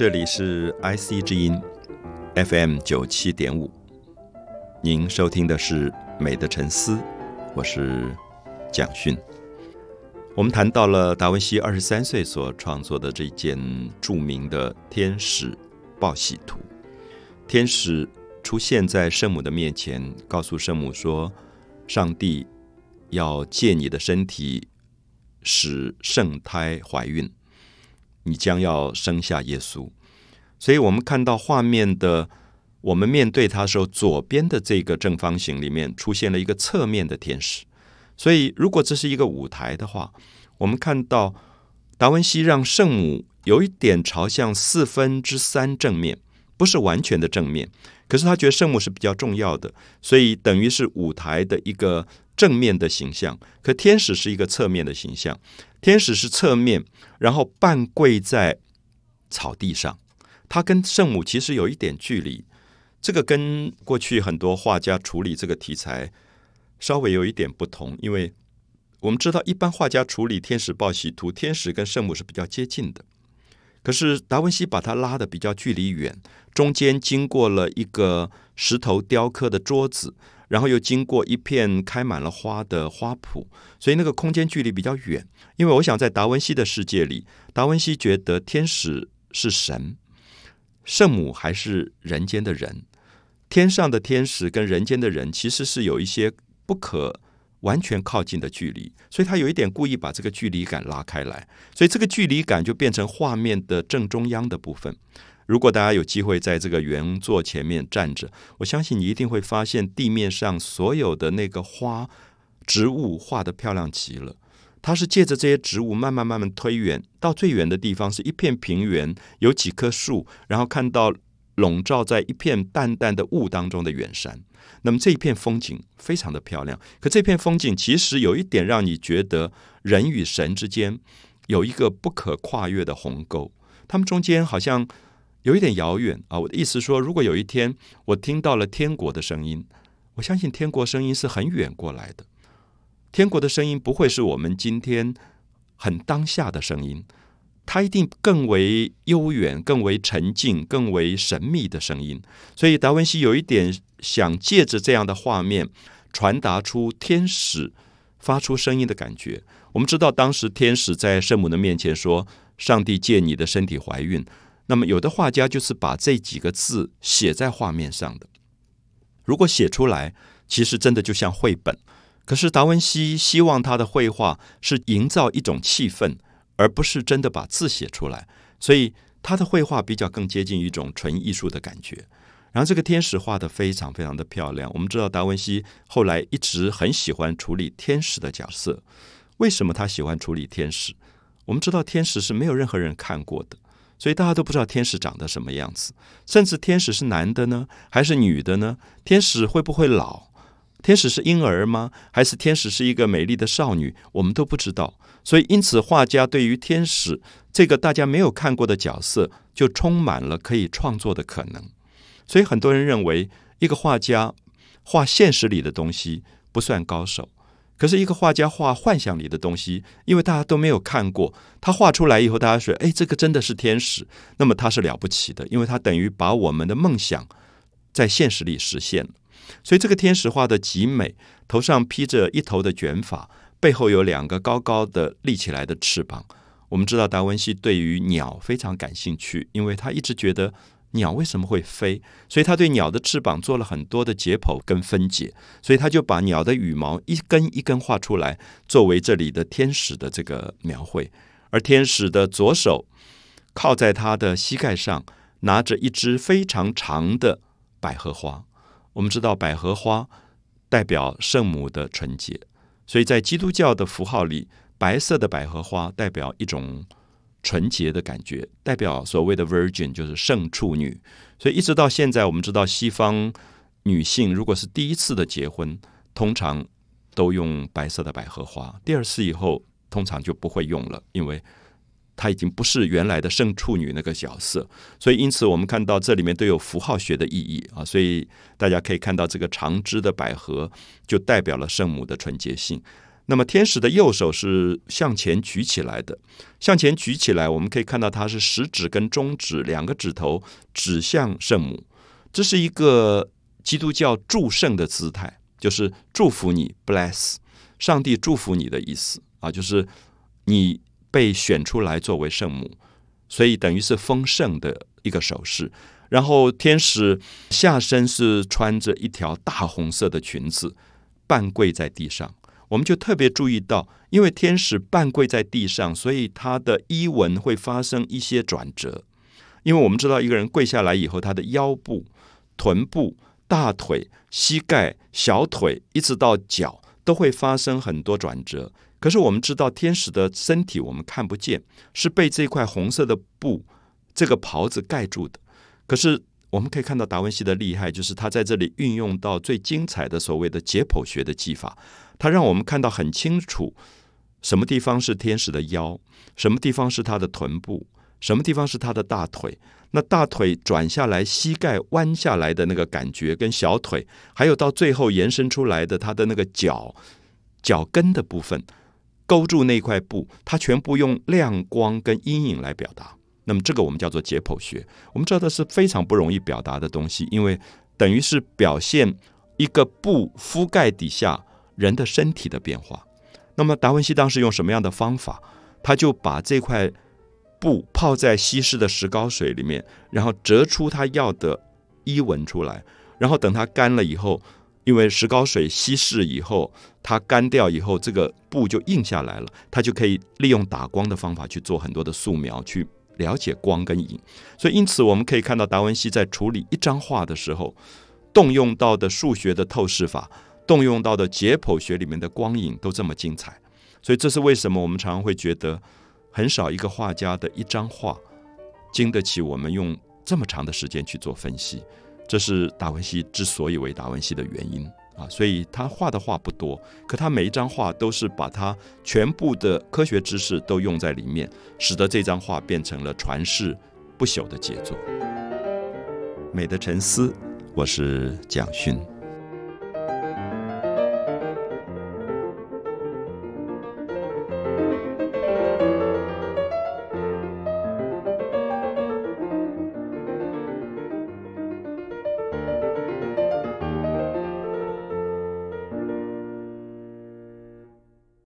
这里是 IC 之音 FM 九七点五，您收听的是《美的沉思》，我是蒋勋。我们谈到了达文西二十三岁所创作的这件著名的《天使报喜图》。天使出现在圣母的面前，告诉圣母说：“上帝要借你的身体使圣胎怀孕。”你将要生下耶稣，所以我们看到画面的，我们面对他时候，左边的这个正方形里面出现了一个侧面的天使。所以，如果这是一个舞台的话，我们看到达文西让圣母有一点朝向四分之三正面，不是完全的正面，可是他觉得圣母是比较重要的，所以等于是舞台的一个正面的形象，可天使是一个侧面的形象。天使是侧面，然后半跪在草地上，他跟圣母其实有一点距离。这个跟过去很多画家处理这个题材稍微有一点不同，因为我们知道一般画家处理天使报喜图，天使跟圣母是比较接近的。可是达文西把它拉的比较距离远，中间经过了一个石头雕刻的桌子。然后又经过一片开满了花的花圃，所以那个空间距离比较远。因为我想在达文西的世界里，达文西觉得天使是神，圣母还是人间的人。天上的天使跟人间的人其实是有一些不可完全靠近的距离，所以他有一点故意把这个距离感拉开来，所以这个距离感就变成画面的正中央的部分。如果大家有机会在这个原作前面站着，我相信你一定会发现地面上所有的那个花植物画的漂亮极了。它是借着这些植物慢慢慢慢推远，到最远的地方是一片平原，有几棵树，然后看到笼罩在一片淡淡的雾当中的远山。那么这一片风景非常的漂亮，可这片风景其实有一点让你觉得人与神之间有一个不可跨越的鸿沟，他们中间好像。有一点遥远啊！我的意思说，如果有一天我听到了天国的声音，我相信天国声音是很远过来的。天国的声音不会是我们今天很当下的声音，它一定更为悠远、更为沉静、更为神秘的声音。所以达文西有一点想借着这样的画面，传达出天使发出声音的感觉。我们知道，当时天使在圣母的面前说：“上帝借你的身体怀孕。”那么，有的画家就是把这几个字写在画面上的。如果写出来，其实真的就像绘本。可是达文西希望他的绘画是营造一种气氛，而不是真的把字写出来。所以他的绘画比较更接近一种纯艺术的感觉。然后这个天使画的非常非常的漂亮。我们知道达文西后来一直很喜欢处理天使的角色。为什么他喜欢处理天使？我们知道天使是没有任何人看过的。所以大家都不知道天使长得什么样子，甚至天使是男的呢，还是女的呢？天使会不会老？天使是婴儿吗？还是天使是一个美丽的少女？我们都不知道。所以，因此画家对于天使这个大家没有看过的角色，就充满了可以创作的可能。所以，很多人认为，一个画家画现实里的东西不算高手。可是，一个画家画幻想里的东西，因为大家都没有看过，他画出来以后，大家说：“哎，这个真的是天使。”那么他是了不起的，因为他等于把我们的梦想在现实里实现了。所以，这个天使画的极美，头上披着一头的卷发，背后有两个高高的立起来的翅膀。我们知道达文西对于鸟非常感兴趣，因为他一直觉得。鸟为什么会飞？所以他对鸟的翅膀做了很多的解剖跟分解，所以他就把鸟的羽毛一根一根画出来，作为这里的天使的这个描绘。而天使的左手靠在他的膝盖上，拿着一支非常长的百合花。我们知道百合花代表圣母的纯洁，所以在基督教的符号里，白色的百合花代表一种。纯洁的感觉，代表所谓的 virgin 就是圣处女，所以一直到现在，我们知道西方女性如果是第一次的结婚，通常都用白色的百合花，第二次以后通常就不会用了，因为她已经不是原来的圣处女那个角色。所以因此我们看到这里面都有符号学的意义啊，所以大家可以看到这个长枝的百合就代表了圣母的纯洁性。那么天使的右手是向前举起来的，向前举起来，我们可以看到它是食指跟中指两个指头指向圣母，这是一个基督教祝圣的姿态，就是祝福你，bless，上帝祝福你的意思啊，就是你被选出来作为圣母，所以等于是丰盛的一个手势。然后天使下身是穿着一条大红色的裙子，半跪在地上。我们就特别注意到，因为天使半跪在地上，所以他的衣纹会发生一些转折。因为我们知道，一个人跪下来以后，他的腰部、臀部、大腿、膝盖、小腿，一直到脚，都会发生很多转折。可是我们知道，天使的身体我们看不见，是被这块红色的布、这个袍子盖住的。可是我们可以看到达文西的厉害，就是他在这里运用到最精彩的所谓的解剖学的技法。他让我们看到很清楚，什么地方是天使的腰，什么地方是他的臀部，什么地方是他的大腿。那大腿转下来，膝盖弯下来的那个感觉，跟小腿，还有到最后延伸出来的他的那个脚脚跟的部分，勾住那块布，他全部用亮光跟阴影来表达。那么这个我们叫做解剖学。我们知道的是非常不容易表达的东西，因为等于是表现一个布覆盖底下。人的身体的变化，那么达文西当时用什么样的方法？他就把这块布泡在稀释的石膏水里面，然后折出他要的衣纹出来，然后等它干了以后，因为石膏水稀释以后，它干掉以后，这个布就印下来了。他就可以利用打光的方法去做很多的素描，去了解光跟影。所以，因此我们可以看到达文西在处理一张画的时候，动用到的数学的透视法。动用到的解剖学里面的光影都这么精彩，所以这是为什么我们常常会觉得很少一个画家的一张画经得起我们用这么长的时间去做分析。这是达文西之所以为达文西的原因啊！所以他画的画不多，可他每一张画都是把他全部的科学知识都用在里面，使得这张画变成了传世不朽的杰作。美的沉思，我是蒋勋。